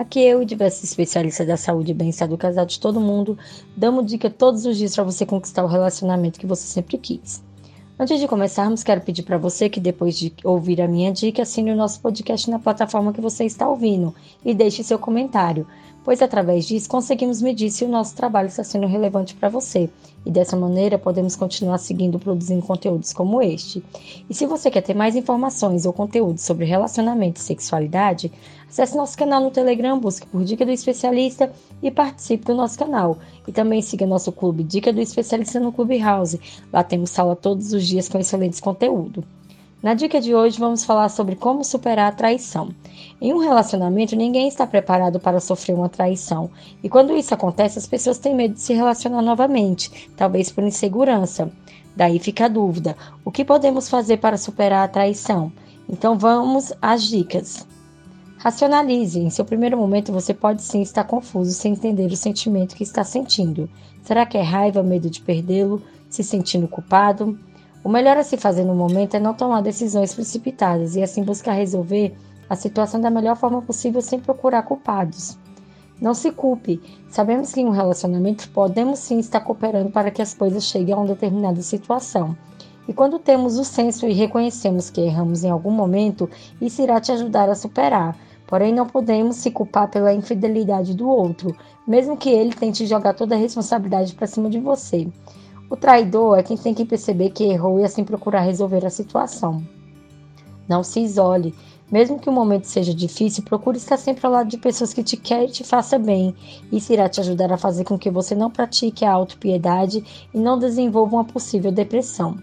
Aqui eu e diversos especialistas da saúde e bem-estar do casal de todo mundo damos dica todos os dias para você conquistar o relacionamento que você sempre quis. Antes de começarmos, quero pedir para você que depois de ouvir a minha dica, assine o nosso podcast na plataforma que você está ouvindo e deixe seu comentário, pois através disso conseguimos medir se o nosso trabalho está sendo relevante para você e dessa maneira podemos continuar seguindo produzindo conteúdos como este. E se você quer ter mais informações ou conteúdos sobre relacionamento e sexualidade, acesse nosso canal no Telegram, busque por Dica do Especialista e participe do nosso canal. E também siga nosso clube Dica do Especialista no Clube House. Lá temos sala todos os dias com excelentes conteúdo. Na dica de hoje vamos falar sobre como superar a traição. Em um relacionamento, ninguém está preparado para sofrer uma traição, e quando isso acontece, as pessoas têm medo de se relacionar novamente, talvez por insegurança. Daí fica a dúvida: o que podemos fazer para superar a traição? Então vamos às dicas. Racionalize. Em seu primeiro momento, você pode sim estar confuso sem entender o sentimento que está sentindo. Será que é raiva, medo de perdê-lo, se sentindo culpado? O melhor a se fazer no momento é não tomar decisões precipitadas e assim buscar resolver a situação da melhor forma possível sem procurar culpados. Não se culpe. Sabemos que em um relacionamento podemos sim estar cooperando para que as coisas cheguem a uma determinada situação. E quando temos o senso e reconhecemos que erramos em algum momento, isso irá te ajudar a superar. Porém, não podemos se culpar pela infidelidade do outro, mesmo que ele tente jogar toda a responsabilidade para cima de você. O traidor é quem tem que perceber que errou e assim procurar resolver a situação. Não se isole. Mesmo que o momento seja difícil, procure estar sempre ao lado de pessoas que te querem e te façam bem. Isso irá te ajudar a fazer com que você não pratique a autopiedade e não desenvolva uma possível depressão.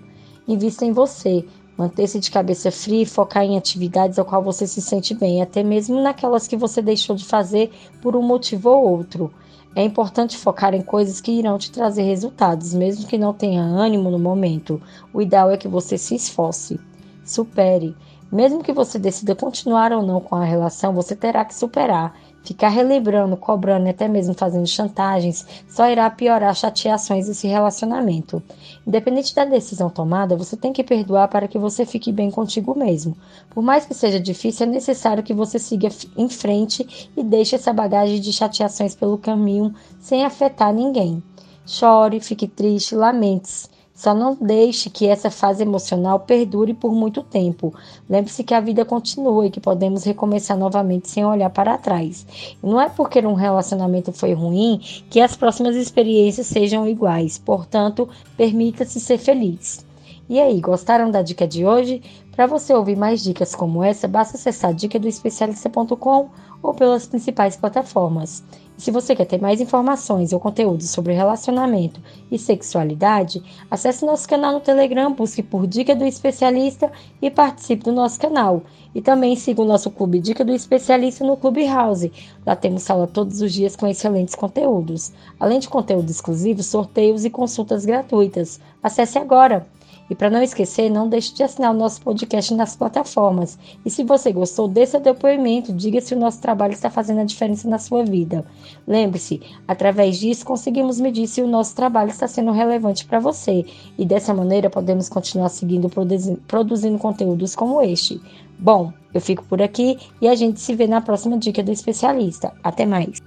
Invista em você. Manter-se de cabeça fria e focar em atividades ao qual você se sente bem, até mesmo naquelas que você deixou de fazer por um motivo ou outro. É importante focar em coisas que irão te trazer resultados, mesmo que não tenha ânimo no momento. O ideal é que você se esforce. Supere. Mesmo que você decida continuar ou não com a relação, você terá que superar. Ficar relembrando, cobrando e até mesmo fazendo chantagens só irá piorar chateações desse relacionamento. Independente da decisão tomada, você tem que perdoar para que você fique bem contigo mesmo. Por mais que seja difícil, é necessário que você siga em frente e deixe essa bagagem de chateações pelo caminho sem afetar ninguém. Chore, fique triste, lamente-se só não deixe que essa fase emocional perdure por muito tempo. Lembre-se que a vida continua e que podemos recomeçar novamente sem olhar para trás. Não é porque um relacionamento foi ruim que as próximas experiências sejam iguais. Portanto, permita-se ser feliz. E aí, gostaram da dica de hoje? Para você ouvir mais dicas como essa, basta acessar dicadoespecialista.com ou pelas principais plataformas. E se você quer ter mais informações ou conteúdos sobre relacionamento e sexualidade, acesse nosso canal no Telegram, busque por Dica do Especialista e participe do nosso canal. E também siga o nosso clube Dica do Especialista no Clube House. Lá temos sala todos os dias com excelentes conteúdos. Além de conteúdo exclusivo, sorteios e consultas gratuitas. Acesse agora! E para não esquecer, não deixe de assinar o nosso podcast nas plataformas. E se você gostou desse depoimento, diga se o nosso trabalho está fazendo a diferença na sua vida. Lembre-se, através disso conseguimos medir se o nosso trabalho está sendo relevante para você. E dessa maneira podemos continuar seguindo produzindo conteúdos como este. Bom, eu fico por aqui e a gente se vê na próxima dica do especialista. Até mais!